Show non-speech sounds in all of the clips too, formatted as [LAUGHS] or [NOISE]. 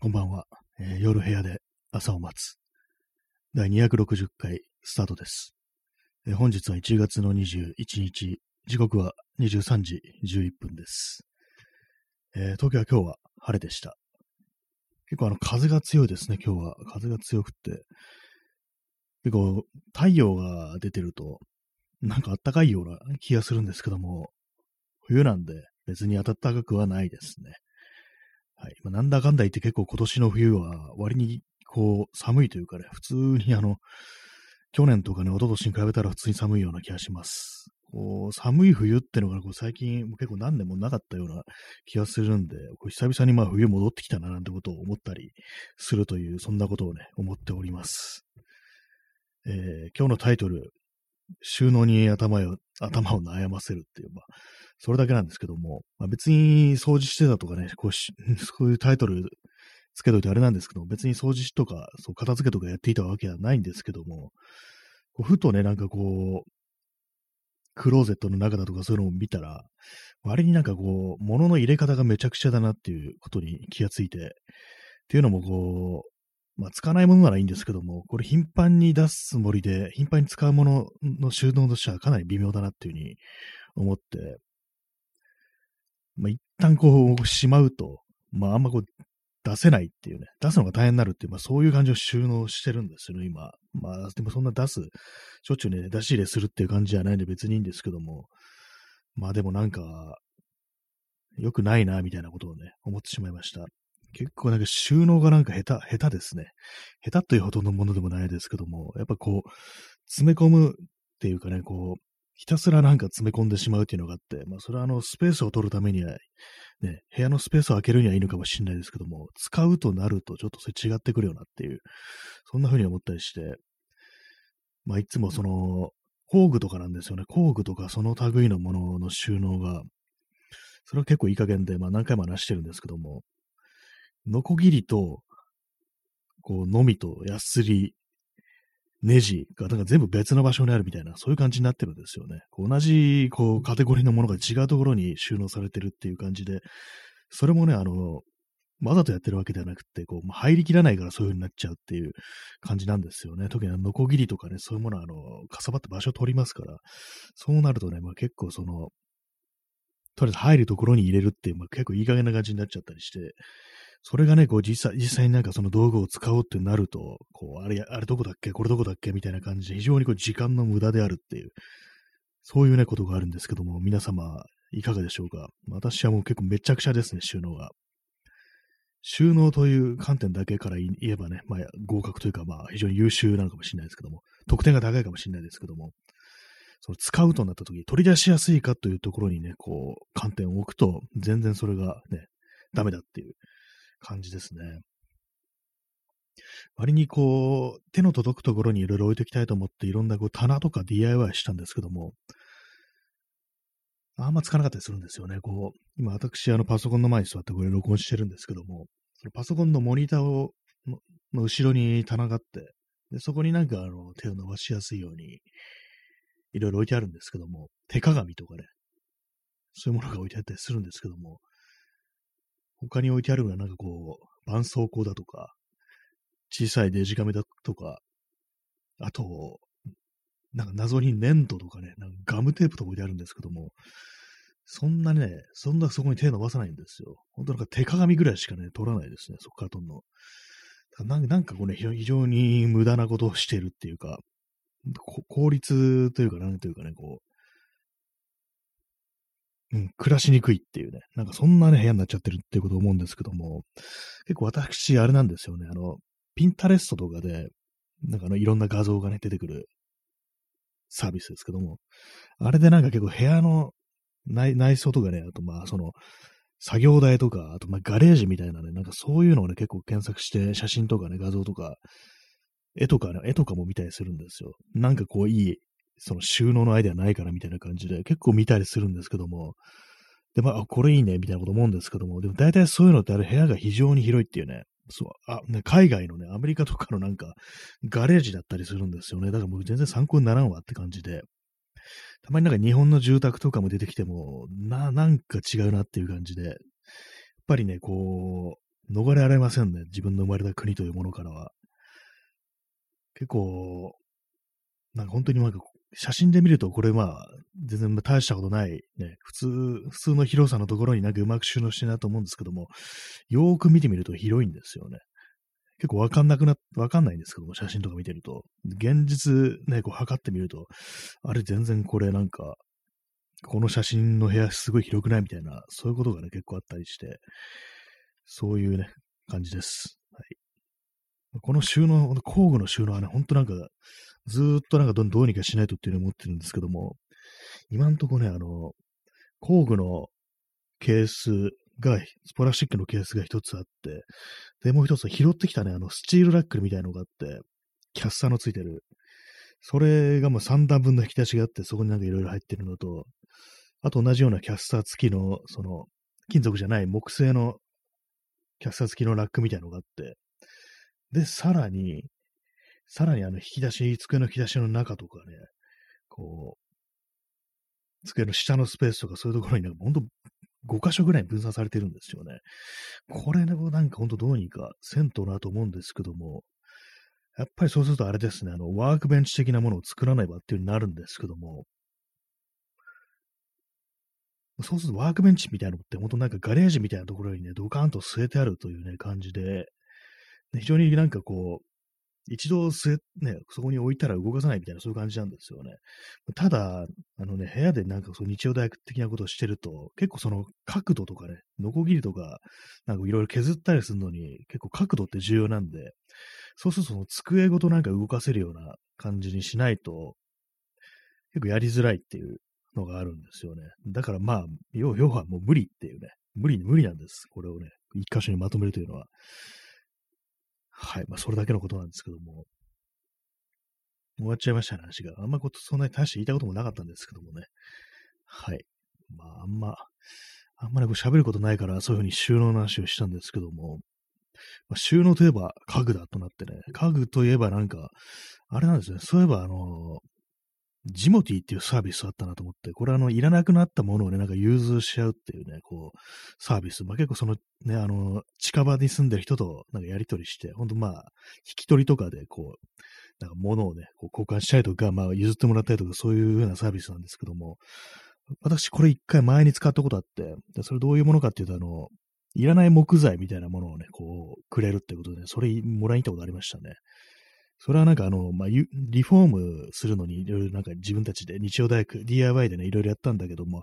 こんばんは、えー夜部屋で朝を待つ。第260回スタートです。えー本日は1月の21日、時刻は23時11分です。えー東京は今日は晴れでした。結構あの風が強いですね、今日は。風が強くって。結構太陽が出てると、なんか暖かいような気がするんですけども、冬なんで別に暖かくはないですね。はい。まあ、なんだかんだ言って結構今年の冬は割にこう寒いというかね、普通にあの、去年とかね、一昨年に比べたら普通に寒いような気がします。こう寒い冬ってのがこう最近結構何年もなかったような気がするんで、こう久々にまあ冬戻ってきたななんてことを思ったりするという、そんなことをね、思っております。えー今日のタイトル、収納に頭を頭を悩ませるっていう、まあ、それだけなんですけども、まあ、別に掃除してたとかね、こうし [LAUGHS] そういうタイトルつけといてあれなんですけど、別に掃除とか、そう片付けとかやっていたわけではないんですけども、こうふとね、なんかこう、クローゼットの中だとかそういうのを見たら、割になんかこう、物の入れ方がめちゃくちゃだなっていうことに気がついて、っていうのもこう、まあ、使わないものならいいんですけども、これ頻繁に出すつもりで、頻繁に使うものの収納としてはかなり微妙だなっていうふうに思って、まあ、一旦こう、しまうと、まあ、あんまこう、出せないっていうね、出すのが大変になるっていう、まあ、そういう感じを収納してるんですよね、今。まあ、でもそんな出す、しょっちゅうね、出し入れするっていう感じじゃないんで別にいいんですけども、まあでもなんか、良くないな、みたいなことをね、思ってしまいました。結構なんか収納がなんか下手、下手ですね。下手というほどのものでもないですけども、やっぱこう、詰め込むっていうかね、こう、ひたすらなんか詰め込んでしまうっていうのがあって、まあそれはあのスペースを取るためには、ね、部屋のスペースを空けるにはいいのかもしれないですけども、使うとなるとちょっとそれ違ってくるよなっていう、そんな風に思ったりして、まあいつもその、工具とかなんですよね。工具とかその類のものの収納が、それは結構いい加減で、まあ何回も話してるんですけども、ノコギリと、こう、のみとヤスリ、ネジが、なんか全部別の場所にあるみたいな、そういう感じになってるんですよね。同じ、こう、カテゴリーのものが違うところに収納されてるっていう感じで、それもね、あの、わざとやってるわけではなくて、こう、入りきらないからそういう風になっちゃうっていう感じなんですよね。特にの、ノコギリとかね、そういうものは、あの、かさばって場所を取りますから、そうなるとね、まあ結構その、とりあえず入るところに入れるっていう、まあ結構いい加減な感じになっちゃったりして、それがね、こう実際、実際になんかその道具を使おうってなると、こう、あれ、あれどこだっけ？これどこだっけ？みたいな感じで非常にこう時間の無駄であるっていう、そういうね、ことがあるんですけども、皆様、いかがでしょうか？私はもう結構めちゃくちゃですね、収納が。収納という観点だけから言えばね、まあ合格というか、まあ非常に優秀なのかもしれないですけども、得点が高いかもしれないですけども、その使うとなった時に取り出しやすいかというところにね、こう、観点を置くと、全然それがね、ダメだっていう。感じですね。割にこう、手の届くところにいろいろ置いておきたいと思って、いろんなこう棚とか DIY したんですけども、あんまつかなかったりするんですよね。こう、今私、あのパソコンの前に座ってこれ録音してるんですけども、そのパソコンのモニターをのの後ろに棚があって、でそこになんかあの手を伸ばしやすいように、いろいろ置いてあるんですけども、手鏡とかね、そういうものが置いてあったりするんですけども、他に置いてあるのはなんかこう、絆創膏だとか、小さいデジカメだとか、あと、なんか謎に粘土とかね、なんかガムテープとか置いてあるんですけども、そんなね、そんなそこに手伸ばさないんですよ。本当なんか手鏡ぐらいしかね、取らないですね、そこから取るの。なんなんかこうね、非常に無駄なことをしているっていうか、効率というか、なんというかね、こうう、ん、暮らしにくいっていうね、なんかそんなね、部屋になっちゃってるっていうことを思うんですけども、結構私、あれなんですよね、あの、ピンタレストとかで、なんかあの、いろんな画像がね、出てくるサービスですけども、あれでなんか結構部屋の内内装とかね、あとまあ、その、作業台とか、あとまあガレージみたいなね、なんかそういうのをね、結構検索して、写真とかね、画像とか、絵とかね、絵とかも見たりするんですよ。なんかこういい、その収納のアイデアないかなみたいな感じで、結構見たりするんですけども、で、まあ、これいいね、みたいなこと思うんですけども、でも大体そういうのってあれ部屋が非常に広いっていうね、そう、あ、ね、海外のね、アメリカとかのなんか、ガレージだったりするんですよね。だからもう全然参考にならんわって感じで。たまになんか日本の住宅とかも出てきても、な、なんか違うなっていう感じで。やっぱりね、こう、逃れられませんね。自分の生まれた国というものからは。結構、なんか本当になんか写真で見るとこれまあ、全然大したことない、ね、普通、普通の広さのところになんかうまく収納してるなと思うんですけども、よーく見てみると広いんですよね。結構わかんなくな、わかんないんですけども、写真とか見てると。現実ね、こう測ってみると、あれ全然これなんか、この写真の部屋すごい広くないみたいな、そういうことがね、結構あったりして、そういうね、感じです。この収納、工具の収納はね、ほんとなんか、ずっとなんかどうにかしないとっていうのを思ってるんですけども、今んとこね、あの、工具のケースが、スプラスチックのケースが一つあって、で、もう一つ拾ってきたね、あの、スチールラックルみたいなのがあって、キャッサーのついてる。それがもう3段分の引き出しがあって、そこになんかいろいろ入ってるのと、あと同じようなキャッサー付きの、その、金属じゃない木製のキャッサー付きのラックみたいなのがあって、で、さらに、さらにあの引き出し、机の引き出しの中とかね、こう、机の下のスペースとかそういうところにね、ほんと5箇所ぐらい分散されてるんですよね。これでもなんかほんとどうにか銭湯なと思うんですけども、やっぱりそうするとあれですね、あの、ワークベンチ的なものを作らないばっていう風になるんですけども、そうするとワークベンチみたいなのって、本当なんかガレージみたいなところにね、ドカーンと据えてあるというね、感じで、非常になんかこう、一度据え、ね、そこに置いたら動かさないみたいな、そういう感じなんですよね。ただ、あのね、部屋でなんかそう日曜大学的なことをしてると、結構その角度とかね、ノコギリとか、なんかいろいろ削ったりするのに、結構角度って重要なんで、そうするとその机ごとなんか動かせるような感じにしないと、結構やりづらいっていうのがあるんですよね。だからまあ、要はもう無理っていうね、無理、無理なんです。これをね、一箇所にまとめるというのは。はい。まあ、それだけのことなんですけども。終わっちゃいましたね、話が。あんまこと、そんなに大して言いたいこともなかったんですけどもね。はい。まあ、あんま、あんまりこう喋ることないから、そういうふうに収納の話をしたんですけども、まあ、収納といえば家具だとなってね、家具といえばなんか、あれなんですね、そういえばあの、ジモティっていうサービスあったなと思って、これあの、いらなくなったものをね、なんか融通しちゃうっていうね、こう、サービス。まあ結構そのね、あの、近場に住んでる人となんかやりとりして、ほんとまあ、引き取りとかでこう、なんか物をね、こう交換したりとか、まあ譲ってもらったりとか、そういうようなサービスなんですけども、私これ一回前に使ったことあって、でそれどういうものかっていうと、あの、いらない木材みたいなものをね、こう、くれるってことで、ね、それもらいに行ったことありましたね。それはなんかあの、まあ、リフォームするのにいろいろなんか自分たちで日曜大学 DIY でね、いろいろやったんだけども、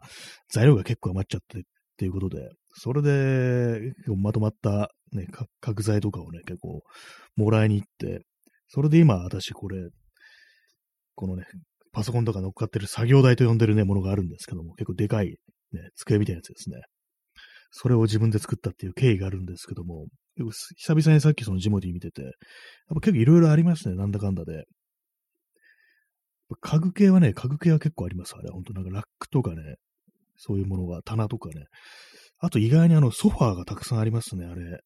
材料が結構余っちゃってっていうことで、それでまとまったね、角材とかをね、結構もらいに行って、それで今私これ、このね、パソコンとか乗っかってる作業台と呼んでるね、ものがあるんですけども、結構でかい、ね、机みたいなやつですね。それを自分で作ったっていう経緯があるんですけども、久々にさっきそのジモディ見てて、やっぱ結構いろいろありますね、なんだかんだで。家具系はね、家具系は結構あります、あれ。本当なんかラックとかね、そういうものが、棚とかね。あと意外にあのソファーがたくさんありますね、あれ。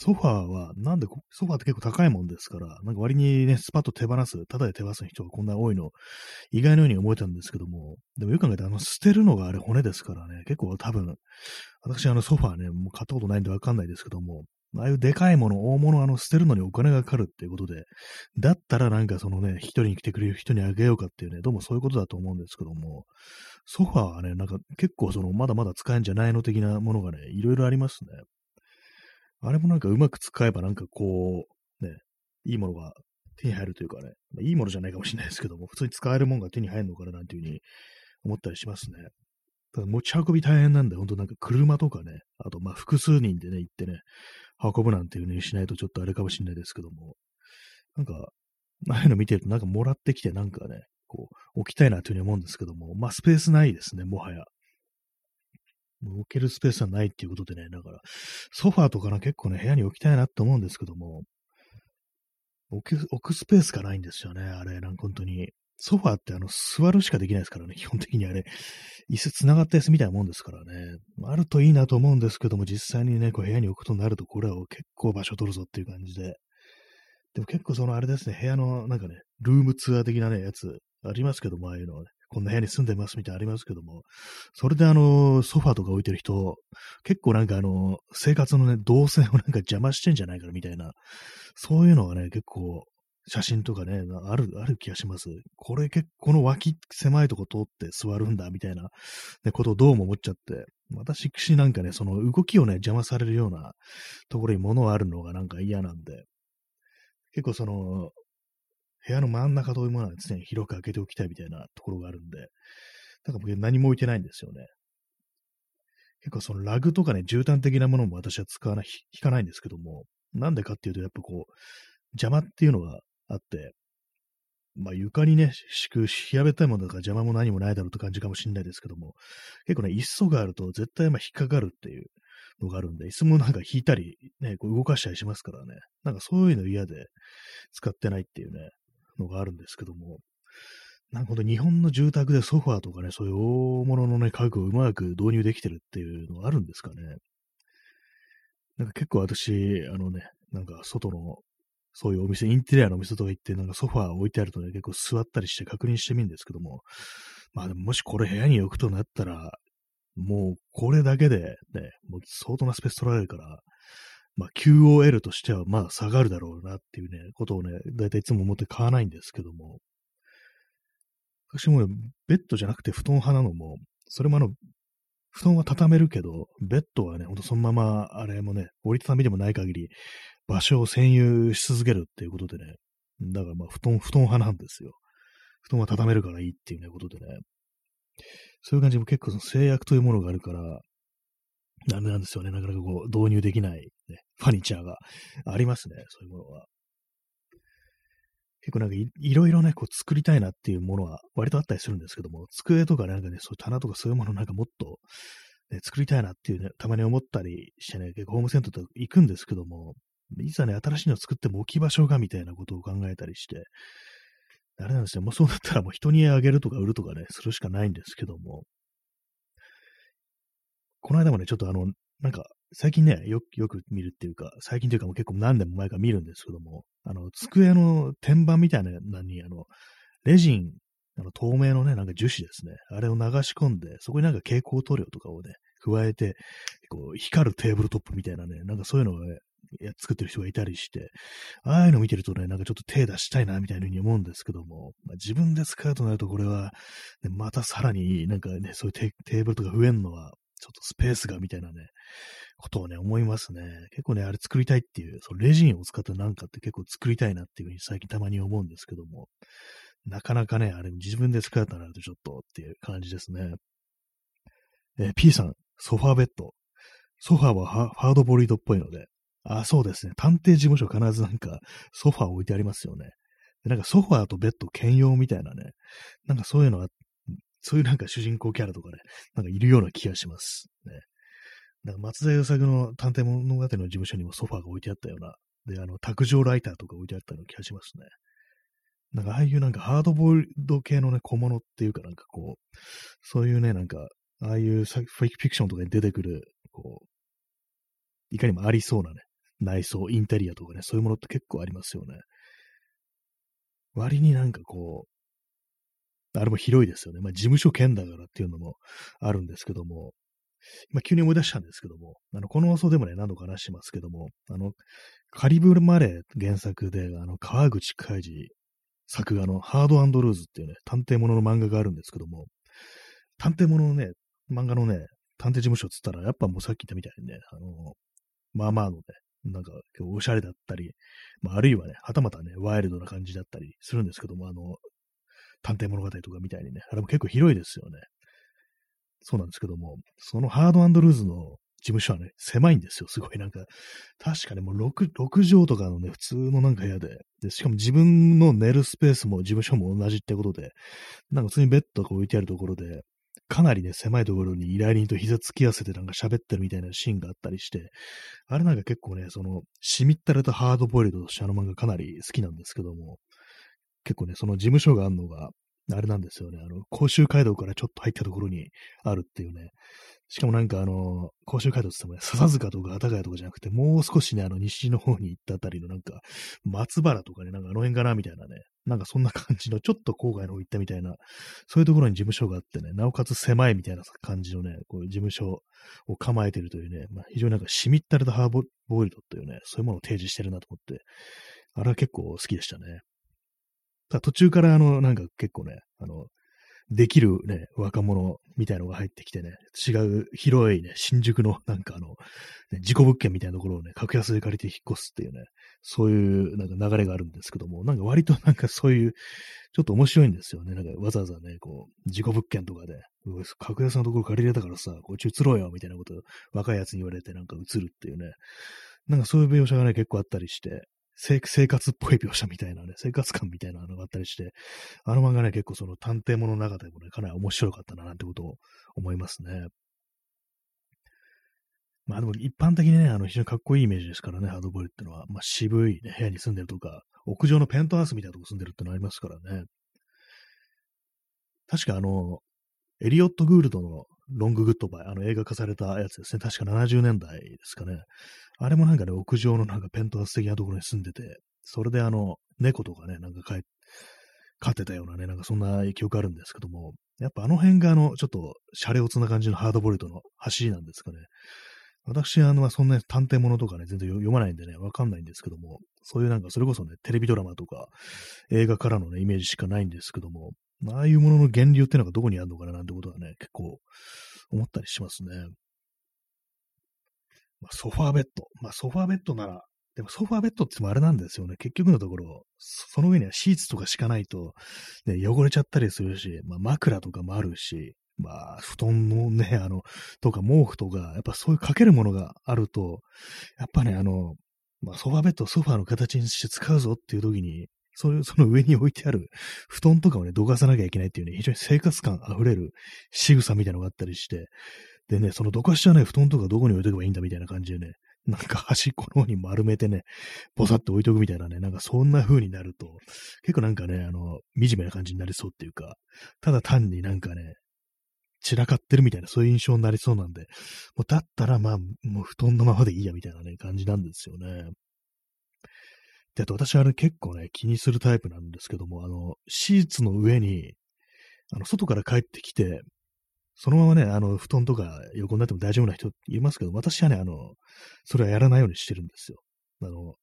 ソファーは、なんで、ソファーって結構高いもんですから、なんか割にね、スパッと手放す、ただで手放す人がこんな多いの、意外のように思えたんですけども、でもよく考えたら、あの、捨てるのがあれ骨ですからね、結構多分、私あのソファーね、もう買ったことないんでわかんないですけども、ああいうでかいもの、大物、あの、捨てるのにお金がかかるっていうことで、だったらなんかそのね、一人に来てくれる人にあげようかっていうね、どうもそういうことだと思うんですけども、ソファーはね、なんか結構その、まだまだ使えんじゃないの的なものがね、いろいろありますね。あれもなんかうまく使えばなんかこう、ね、いいものが手に入るというかね、まあ、いいものじゃないかもしれないですけども、普通に使えるものが手に入るのかななんていうふうに思ったりしますね。ただ持ち運び大変なんで、ほんとなんか車とかね、あとまあ複数人でね、行ってね、運ぶなんていう風にしないとちょっとあれかもしれないですけども、なんか、ああいうの見てるとなんかもらってきてなんかね、こう、置きたいなというふうに思うんですけども、まあスペースないですね、もはや。置けるスペースはないっていうことでね、だから、ソファーとかな結構ね、部屋に置きたいなって思うんですけども、置く、置くスペースがないんですよね、あれ、なんか本当に。ソファーってあの、座るしかできないですからね、基本的にあれ、椅子繋がった椅子みたいなもんですからね。あるといいなと思うんですけども、実際にね、こう部屋に置くとなると、これは結構場所取るぞっていう感じで。でも結構そのあれですね、部屋のなんかね、ルームツアー的なね、やつありますけども、ああいうのはね、こんな部屋に住んでますみたいなありますけども、それであの、ソファーとか置いてる人、結構なんかあの、生活のね、動線をなんか邪魔してんじゃないかみたいな、そういうのがね、結構、写真とかね、ある、ある気がします。これ結構、この脇狭いとこ通って座るんだ、みたいな、ね、ことをどうも思っちゃって、私なんかね、その動きをね、邪魔されるようなところに物があるのがなんか嫌なんで、結構その、部屋の真ん中というものは常に広く開けておきたいみたいなところがあるんで、だか僕何も置いてないんですよね。結構そのラグとかね、絨毯的なものも私は使わない、引かないんですけども、なんでかっていうと、やっぱこう、邪魔っていうのがあって、まあ床にね、敷く平べったいものだから邪魔も何もないだろうって感じかもしれないですけども、結構ね、椅子があると絶対まあ引っかかるっていうのがあるんで、椅子もなんか引いたり、ね、こう動かしたりしますからね、なんかそういうの嫌で使ってないっていうね、のがあるんですけども、なんかほんと日本の住宅でソファーとかね、そういう大物のね、家具をうまく導入できてるっていうのがあるんですかね。なんか結構私、あのね、なんか外の、そういうお店、インテリアのお店とか行って、なんかソファー置いてあるとね、結構座ったりして確認してみるんですけども、まあでももしこれ部屋に置くとなったら、もうこれだけでね、もう相当なスペース取られるから、まあ QOL としてはまあ下がるだろうなっていうね、ことをね、だいたいいつも思って買わないんですけども、私もベッドじゃなくて布団派なのも、それもあの、布団は畳めるけど、ベッドはね、ほんとそのまま、あれもね、折りたたみでもない限り、場所を占有し続けるっていうことでね、だからまあ、布団、布団派なんですよ。布団は畳めるからいいっていうね、ことでね。そういう感じも結構その制約というものがあるから、ダメなんですよね。なかなかこう、導入できない、ね、ファニチャーがありますね。そういうものは。結構なんかいいろいろね、こう作りたいなっていうものは割とあったりするんですけども、机とかなんかね、そういう棚とかそういうものなんかもっと、ね、作りたいなっていうね、たまに思ったりしてね、結構ホームセンターとか行くんですけども、いざね、新しいの作っても置き場所がみたいなことを考えたりして、あれなんですよ、もうそうなったらもう人にあげるとか売るとかね、するしかないんですけども、この間もね、ちょっとあの、なんか、最近ね、よく、よく見るっていうか、最近というかもう結構何年も前から見るんですけども、あの、机の天板みたいなのに、あの、レジン、あの、透明のね、なんか樹脂ですね。あれを流し込んで、そこになんか蛍光塗料とかをね、加えて、こう、光るテーブルトップみたいなね、なんかそういうのを、ね、作ってる人がいたりして、ああいうの見てるとね、なんかちょっと手出したいな、みたいなふうに思うんですけども、まあ、自分で使うとなるとこれは、ね、またさらになんかね、そういうテーブルとか増えんのは、ちょっとスペースがみたいなね、ことをね、思いますね。結構ね、あれ作りたいっていう、そのレジンを使ったなんかって結構作りたいなっていうふうに最近たまに思うんですけども、なかなかね、あれ自分で使うとなるとちょっとっていう感じですね。えー、P さん、ソファーベッド。ソファーはハードボリードっぽいので、あ、そうですね。探偵事務所必ずなんかソファー置いてありますよね。でなんかソファーとベッド兼用みたいなね、なんかそういうのは、そういうなんか主人公キャラとかね、なんかいるような気がします。ね。なんか松田優作の探偵物語の事務所にもソファーが置いてあったような、で、あの、卓上ライターとか置いてあったような気がしますね。なんか、ああいうなんかハードボイルド系のね、小物っていうかなんかこう、そういうね、なんか、ああいうフィクションとかに出てくる、こう、いかにもありそうなね、内装、インテリアとかね、そういうものって結構ありますよね。割になんかこう、あれも広いですよね。まあ事務所兼だからっていうのもあるんですけども、今急に思い出したんですけども、あの、この放送でもね、何度か話してますけども、あの、カリブルマレー原作で、あの、川口海二作画のハードルーズっていうね、探偵ものの漫画があるんですけども、探偵もののね、漫画のね、探偵事務所っつったら、やっぱもうさっき言ったみたいにね、あの、まあまあのね、なんか、おしゃれだったり、まあ、あるいはね、はたまたね、ワイルドな感じだったりするんですけども、あの、探偵物語とかみたいにね、あれも結構広いですよね。そうなんですけども、そのハードルーズの事務所はね、狭いんですよ。すごいなんか、確かね、もう 6, 6畳とかのね、普通のなんか部屋で、で、しかも自分の寝るスペースも事務所も同じってことで、なんか普通にベッドが置いてあるところで、かなりね、狭いところに依頼人と膝つき合わせてなんか喋ってるみたいなシーンがあったりして、あれなんか結構ね、その、しみったれたハードボイルドとしてあの漫画かなり好きなんですけども、結構ね、その事務所があるのが、あれなんですよね。あの、甲州街道からちょっと入ったところにあるっていうね。しかもなんかあの、甲州街道って言ってもね、笹塚とか幡ヶ谷とかじゃなくて、もう少しね、あの、西の方に行ったあたりのなんか、松原とかね、なんかあの辺かなみたいなね、なんかそんな感じの、ちょっと郊外の方行ったみたいな、そういうところに事務所があってね、なおかつ狭いみたいな感じのね、こういう事務所を構えてるというね、まあ、非常になんかしみったれたハーボボイルドっていうね、そういうものを提示してるなと思って、あれは結構好きでしたね。途中からあの、なんか結構ね、あの、できるね、若者みたいのが入ってきてね、違う広いね、新宿のなんかあの、ね、事故物件みたいなところをね、格安で借りて引っ越すっていうね、そういうなんか流れがあるんですけども、なんか割となんかそういう、ちょっと面白いんですよね。なんかわざわざね、こう、事故物件とかで、格安のところ借りれたからさ、こっち移ろうよみたいなこと若いやつに言われてなんか移るっていうね、なんかそういう描写がね、結構あったりして、生活っぽい描写みたいなね、生活感みたいなのがあったりして、あの漫画ね、結構その探偵物の中でもね、かなり面白かったな、なんてことを思いますね。まあでも一般的にね、あの非常にかっこいいイメージですからね、ハードボイルってのは。まあ渋い、ね、部屋に住んでるとか、屋上のペントハウスみたいなとこ住んでるってのありますからね。確かあの、エリオット・グールドのロング・グッドバイ、あの映画化されたやつですね。確か70年代ですかね。あれもなんかね、屋上のなんかペントハウス的なところに住んでて、それであの、猫とかね、なんか飼ってたようなね、なんかそんな記憶あるんですけども、やっぱあの辺があの、ちょっと、シャレオツな感じのハードボルドの走りなんですかね。私、あの、そんな探偵物とかね、全然読まないんでね、わかんないんですけども、そういうなんか、それこそね、テレビドラマとか、映画からのね、イメージしかないんですけども、ああいうものの源流っていうのがどこにあるのかななんてことはね、結構思ったりしますね。まあ、ソファーベッド。まあ、ソファーベッドなら、でもソファーベッドってもあれなんですよね。結局のところ、その上にはシーツとか敷かないと、ね、汚れちゃったりするし、まあ、枕とかもあるし、まあ、布団のね、あの、とか毛布とか、やっぱそういうかけるものがあると、やっぱね、あの、まあ、ソファーベッドをソファーの形にして使うぞっていう時に、そういう、[LAUGHS] その上に置いてある布団とかをね、どかさなきゃいけないっていうね、非常に生活感あふれる仕草みたいなのがあったりして、でね、そのどかしじゃない布団とかどこに置いとけばいいんだみたいな感じでね、なんか端っこの方に丸めてね、ぼさっと置いとくみたいなね、なんかそんな風になると、結構なんかね、あの、惨めな感じになりそうっていうか、ただ単になんかね、散らかってるみたいな、そういう印象になりそうなんで、もうだったらまあ、もう布団のままでいいやみたいなね、感じなんですよね。で、あと私あれ結構ね、気にするタイプなんですけども、あの、シーツの上に、あの、外から帰ってきて、そのままね、あの、布団とか横になっても大丈夫な人いますけど、私はね、あの、それはやらないようにしてるんですよ。あの、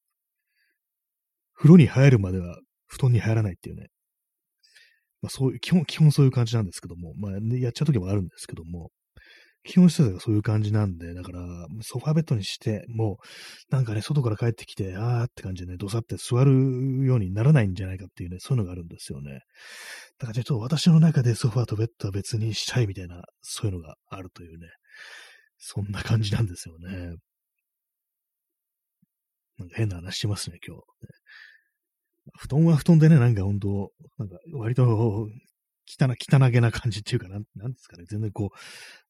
風呂に入るまでは布団に入らないっていうね。まあそういう、基本、基本そういう感じなんですけども、まあ、ね、やっちゃう時もあるんですけども、基本施設がそういう感じなんで、だから、ソファーベッドにして、もう、なんかね、外から帰ってきて、あーって感じでね、どさって座るようにならないんじゃないかっていうね、そういうのがあるんですよね。だからちょっと私の中でソファーとベッドは別にしたいみたいな、そういうのがあるというね、そんな感じなんですよね。なんか変な話しますね、今日。布団は布団でね、なんか本当、なんか割と汚、汚げな感じっていうか、なん、なんですかね。全然こ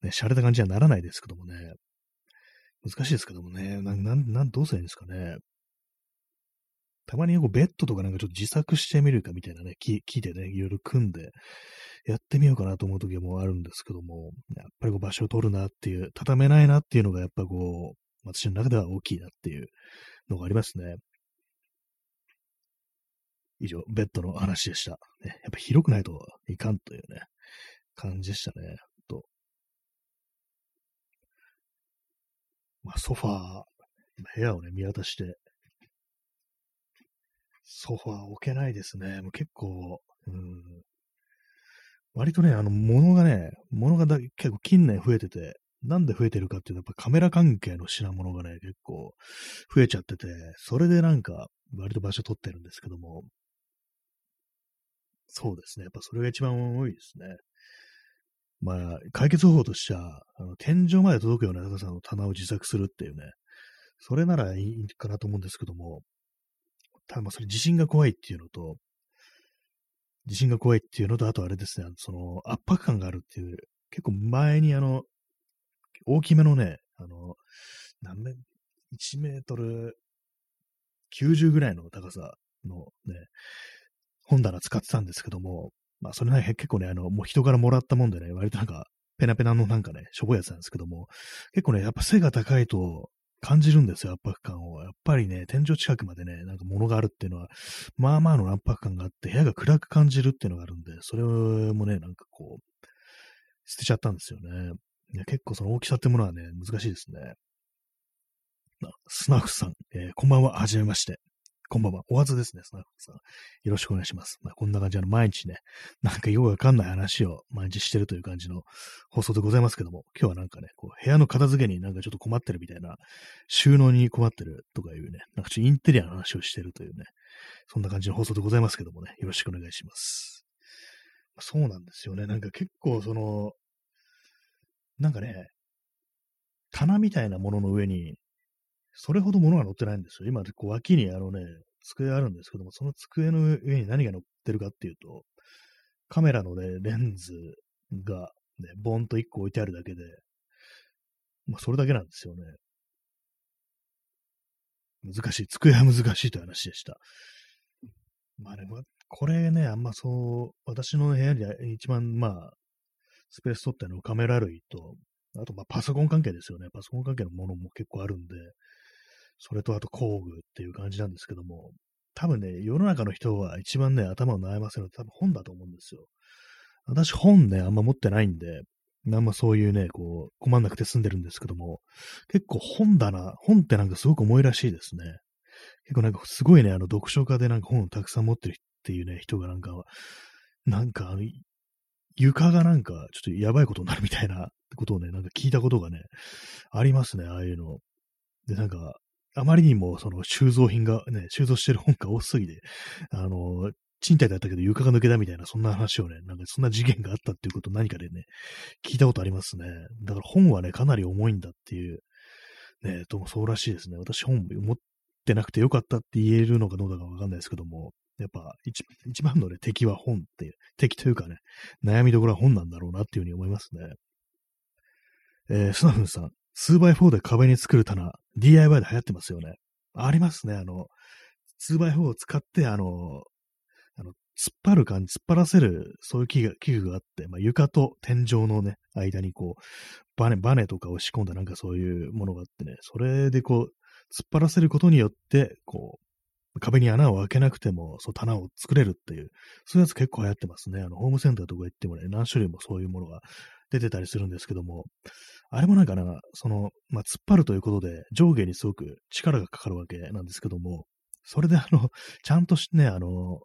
う、ね、洒落た感じにはならないですけどもね。難しいですけどもね。なん、なん、なんどうすればいいんですかね。たまにこうベッドとかなんかちょっと自作してみるかみたいなね、木木でね、いろいろ組んで、やってみようかなと思う時もあるんですけども、やっぱりこう場所を取るなっていう、畳めないなっていうのがやっぱこう、私の中では大きいなっていうのがありますね。以上、ベッドの話でした。ね、やっぱ広くないといかんというね、感じでしたね。とまあ、ソファー、部屋をね、見渡して、ソファー置けないですね。もう結構、うん、割とね、あの、物がね、物がだ結構近年増えてて、なんで増えてるかっていうと、やっぱカメラ関係の品物がね、結構増えちゃってて、それでなんか、割と場所取ってるんですけども、そうですね。やっぱそれが一番多いですね。まあ、解決方法としては、あの天井まで届くような高さの棚を自作するっていうね、それならいいかなと思うんですけども、ただまあそれ地震が怖いっていうのと、地震が怖いっていうのと、あとあれですね、その圧迫感があるっていう、結構前にあの、大きめのね、あの、何メ、1メートル90ぐらいの高さのね、本棚使ってたんですけども、まあ、それね、結構ね、あの、もう人からもらったもんでね、割となんか、ペナペナのなんかね、しょぼいやつなんですけども、結構ね、やっぱ背が高いと感じるんですよ、圧迫感を。やっぱりね、天井近くまでね、なんか物があるっていうのは、まあまあの圧迫感があって、部屋が暗く感じるっていうのがあるんで、それもね、なんかこう、捨てちゃったんですよね。いや結構その大きさってものはね、難しいですね。スナフさん、えー、こんばんは、はじめまして。こんばんは。お初ですね、スナフさん。よろしくお願いします。まあ、こんな感じで、毎日ね、なんかよくわかんない話を毎日してるという感じの放送でございますけども、今日はなんかね、こう部屋の片付けになんかちょっと困ってるみたいな、収納に困ってるとかいうね、なんかちょっとインテリアの話をしてるというね、そんな感じの放送でございますけどもね、よろしくお願いします。そうなんですよね。なんか結構その、なんかね、棚みたいなものの上にそれほど物が乗ってないんですよ。今、こう脇にあのね、机あるんですけども、その机の上に何が乗ってるかっていうと、カメラのね、レンズがね、ボンと1個置いてあるだけで、まあ、それだけなんですよね。難しい。机は難しいという話でした。まあね、これね、あんまそう、私の部屋に一番、まあ、スペース取ってのカメラ類と、あと、まあ、パソコン関係ですよね。パソコン関係のものも結構あるんで、それとあと工具っていう感じなんですけども、多分ね、世の中の人は一番ね、頭を悩ませるのは多分本だと思うんですよ。私本ね、あんま持ってないんで、あんまそういうね、こう、困んなくて済んでるんですけども、結構本棚、本ってなんかすごく重いらしいですね。結構なんかすごいね、あの読書家でなんか本をたくさん持ってるっていうね、人がなんか、なんか、床がなんかちょっとやばいことになるみたいなことをね、なんか聞いたことがね、ありますね、ああいうの。で、なんか、あまりにもその収蔵品がね、収蔵してる本が多すぎて、あの、賃貸だったけど床が抜けたみたいな、そんな話をね、なんかそんな事件があったっていうこと何かでね、聞いたことありますね。だから本はね、かなり重いんだっていう、ね、ともそうらしいですね。私本持ってなくてよかったって言えるのかどうだかわかんないですけども、やっぱ一一番のね、敵は本っていう、敵というかね、悩みどころは本なんだろうなっていうふうに思いますね。えー、スナフンさん、2x4 で壁に作る棚、DIY で流行ってますよね。ありますね。あの、2x4 を使って、あの、あの、突っ張る感じ、突っ張らせる、そういう器具器具があって、まあ、床と天井のね、間にこう、バネ、バネとかを仕込んだなんかそういうものがあってね、それでこう、突っ張らせることによって、こう、壁に穴を開けなくても、そう、棚を作れるっていう、そういうやつ結構流行ってますね。あの、ホームセンターとか行ってもね、何種類もそういうものが出てたりするんですけども、あれもなんかな、その、まあ、突っ張るということで、上下にすごく力がかかるわけなんですけども、それであの、ちゃんとしね、あの、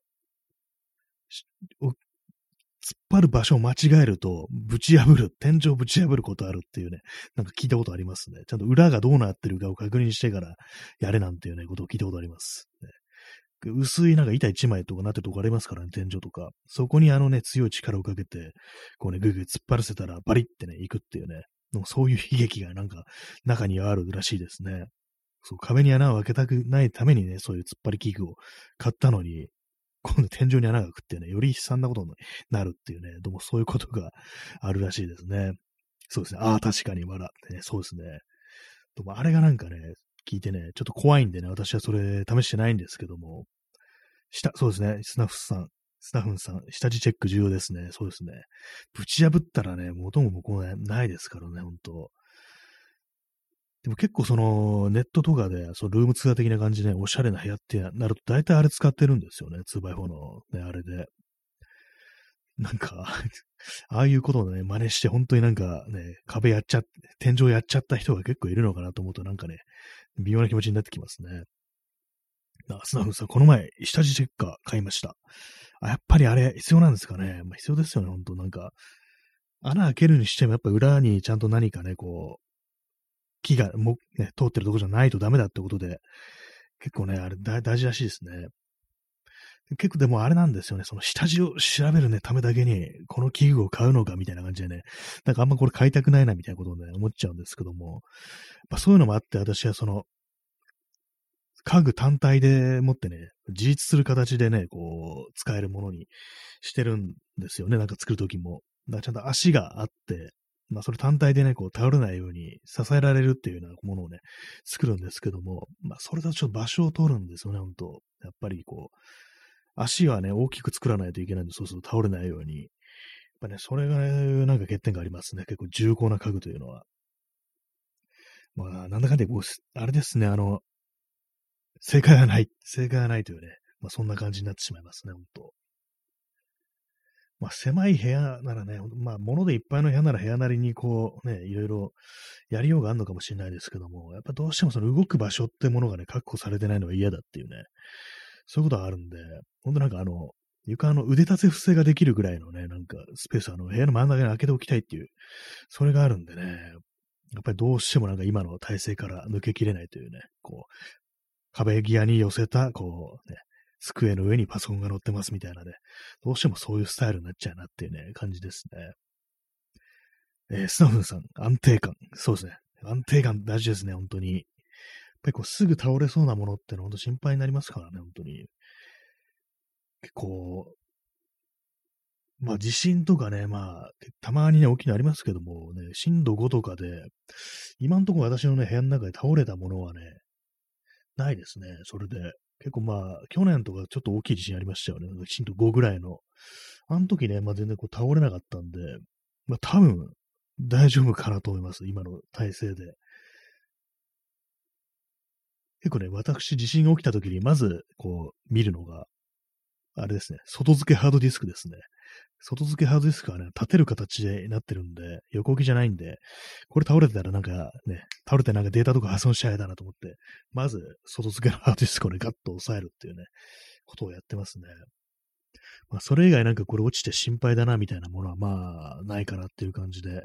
突っ張る場所を間違えると、ぶち破る、天井ぶち破ることあるっていうね、なんか聞いたことありますね。ちゃんと裏がどうなってるかを確認してからやれなんていうね、ことを聞いたことあります。ね、薄いなんか板一枚とかなってるとこありますからね、天井とか。そこにあのね、強い力をかけて、こうね、ぐぐ突っ張らせたらバリってね、行くっていうね、そういう悲劇がなんか中にはあるらしいですね。そう壁に穴を開けたくないためにね、そういう突っ張り器具を買ったのに、今度天井に穴がくってね、より悲惨なことになるっていうね、どうもそういうことがあるらしいですね。そうですね。ああ、確かに笑ってね、そうですね。でもあれがなんかね、聞いてね、ちょっと怖いんでね、私はそれ試してないんですけども、下、そうですね、スナフさん、スタッフさん、下地チェック重要ですね。そうですね。ぶち破ったらね、元も向こうね、ないですからね、ほんと。でも結構その、ネットとかで、そのルームツアー的な感じで、ね、おしゃれな部屋ってなると、大体あれ使ってるんですよね。2x4 のね、あれで。なんか [LAUGHS] ああいうことをね、真似して、本当になんかね、壁やっちゃ、天井やっちゃった人が結構いるのかなと思うと、なんかね、微妙な気持ちになってきますね。あ、スナフさん、この前、下地チェッカー買いました。やっぱりあれ必要なんですかね。まあ、必要ですよね、ほんと。なんか、穴開けるにしても、やっぱ裏にちゃんと何かね、こう、木がも、ね、通ってるとこじゃないとダメだってことで、結構ね、あれ大事らしいですね。結構でもあれなんですよね、その下地を調べるね、ためだけに、この器具を買うのかみたいな感じでね、なんかあんまこれ買いたくないなみたいなことをね、思っちゃうんですけども、やっぱそういうのもあって、私はその、家具単体でもってね、自立する形でね、こう、使えるものにしてるんですよね。なんか作るときも。だからちゃんと足があって、まあそれ単体でね、こう、倒れないように支えられるっていうようなものをね、作るんですけども、まあそれだとちょっと場所を取るんですよね、本当やっぱりこう、足はね、大きく作らないといけないんで、そうすると倒れないように。やっぱね、それが、ね、なんか欠点がありますね。結構重厚な家具というのは。まあ、なんだかんだ、あれですね、あの、正解がない、正解がないというね、まあそんな感じになってしまいますね、本当。まあ狭い部屋ならね、まあ物でいっぱいの部屋なら部屋なりにこうね、いろいろやりようがあるのかもしれないですけども、やっぱどうしてもその動く場所ってものがね、確保されてないのが嫌だっていうね、そういうことがあるんで、ほんとなんかあの、床の腕立て伏せができるぐらいのね、なんかスペースあの部屋の真ん中に開けておきたいっていう、それがあるんでね、やっぱりどうしてもなんか今の体勢から抜けきれないというね、こう、壁際に寄せた、こう、ね、机の上にパソコンが乗ってますみたいなね、どうしてもそういうスタイルになっちゃうなっていうね、感じですね。えー、スナフンさん、安定感。そうですね。安定感大事ですね、本当に。やっぱりこう、すぐ倒れそうなものってのは本当心配になりますからね、本当に。結構、まあ地震とかね、まあ、たまにね、起きいのありますけどもね、震度5とかで、今んところ私のね、部屋の中で倒れたものはね、ないですね。それで。結構まあ、去年とかちょっと大きい地震ありましたよね。震度5ぐらいの。あの時ね、まあ全然こう倒れなかったんで、まあ多分大丈夫かなと思います。今の体制で。結構ね、私地震が起きた時にまずこう見るのが、あれですね、外付けハードディスクですね。外付けハードディスクはね、立てる形になってるんで、横置きじゃないんで、これ倒れてたらなんかね、倒れてなんかデータとか破損しちゃえだなと思って、まず外付けのハードディスクをね、ガッと押さえるっていうね、ことをやってますね。まあ、それ以外なんかこれ落ちて心配だなみたいなものはまあ、ないかなっていう感じで、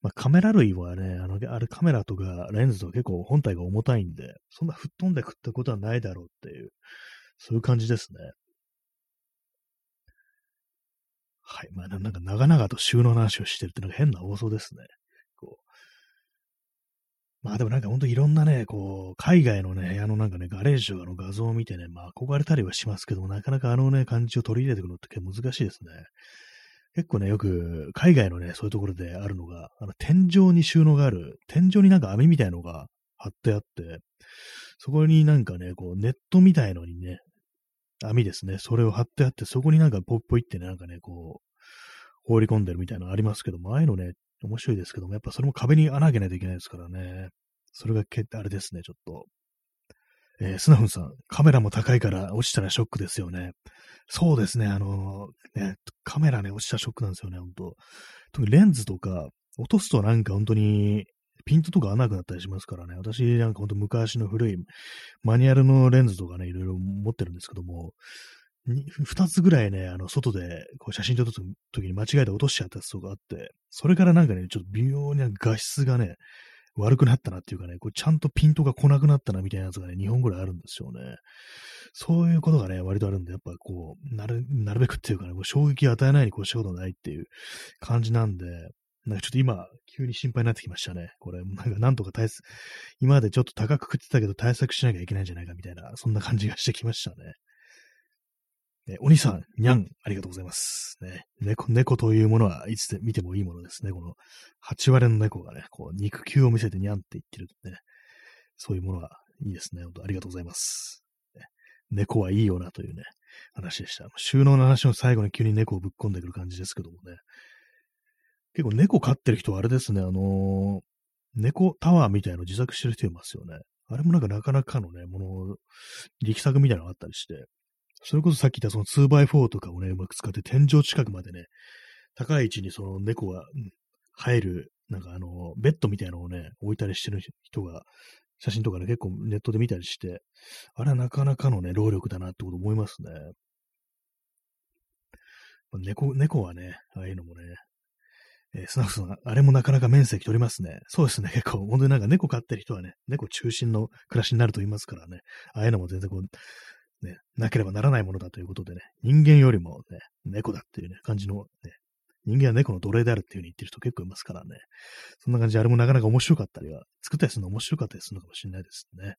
まあ、カメラ類はね、あの、あれカメラとかレンズとか結構本体が重たいんで、そんな吹っ飛んでくってことはないだろうっていう、そういう感じですね。はい。まあ、なんか長々と収納の話をしてるってなんか変な放送ですね。こう。まあでもなんかほんといろんなね、こう、海外のね、部屋のなんかね、ガレージとかの画像を見てね、まあ憧れたりはしますけども、なかなかあのね、感じを取り入れていくのって結構難しいですね。結構ね、よく海外のね、そういうところであるのが、あの天井に収納がある、天井になんか網みたいのが貼ってあって、そこになんかね、こうネットみたいのにね、網ですね。それを貼ってあって、そこになんかポッポイってね、なんかね、こう、放り込んでるみたいなのありますけども、ああいうのね、面白いですけども、やっぱそれも壁に穴開けないといけないですからね。それがけ、あれですね、ちょっと。えー、スナフンさん、カメラも高いから落ちたらショックですよね。そうですね、あのー、ね、カメラね、落ちたらショックなんですよね、本当特にレンズとか、落とすとなんか本当にピントとか合わなくなったりしますからね。私なんかほんと昔の古いマニュアルのレンズとかね、いろいろ持ってるんですけども、二つぐらいね、あの、外でこう写真撮った時に間違えて落としちゃったやつとかあって、それからなんかね、ちょっと微妙に画質がね、悪くなったなっていうかね、こうちゃんとピントが来なくなったなみたいなやつがね、2本ぐらいあるんですよね。そういうことがね、割とあるんで、やっぱこう、なる、なるべくっていうかね、こう衝撃を与えないにこうしたことないっていう感じなんで、なんかちょっと今、急に心配になってきましたね。これ、なんかなんとか対策、今までちょっと高く食ってたけど対策しなきゃいけないんじゃないかみたいな、そんな感じがしてきましたね。えお兄さん、にゃん、ありがとうございます。ね、猫、猫というものはいつで見てもいいものですね。この8割の猫がね、こう肉球を見せてにゃんって言ってるね。そういうものはいいですね。本当ありがとうございます。猫はいいよなというね、話でした。収納の話の最後に急に猫をぶっ込んでくる感じですけどもね。結構猫飼ってる人はあれですね、あのー、猫タワーみたいの自作してる人いますよね。あれもなんかなかなかのね、もの、力作みたいなのがあったりして、それこそさっき言ったその 2x4 とかをね、うまく使って天井近くまでね、高い位置にその猫が入る、なんかあの、ベッドみたいなのをね、置いたりしてる人が、写真とかね、結構ネットで見たりして、あれはなかなかのね、労力だなってこと思いますね。猫、猫はね、ああいうのもね、えー、スナフさん、あれもなかなか面積取りますね。そうですね、結構、本当になんか猫飼ってる人はね、猫中心の暮らしになると言いますからね、ああいうのも全然こう、ね、なければならないものだということでね、人間よりもね、猫だっていうね、感じの、ね、人間は猫の奴隷であるっていう風に言ってる人結構いますからね、そんな感じであれもなかなか面白かったりは、作ったりするの面白かったりするのかもしれないですね。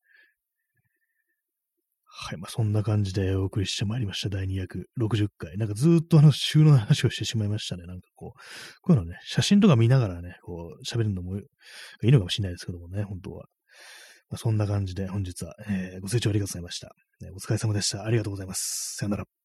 はい。まあ、そんな感じでお送りしてまいりました。第260回。なんかずっとあの、収納の話をしてしまいましたね。なんかこう、こういうのね、写真とか見ながらね、こう、喋るのもいいのかもしれないですけどもね、本当は。まあ、そんな感じで本日は、えー、ご清聴ありがとうございました、ね。お疲れ様でした。ありがとうございます。さよなら。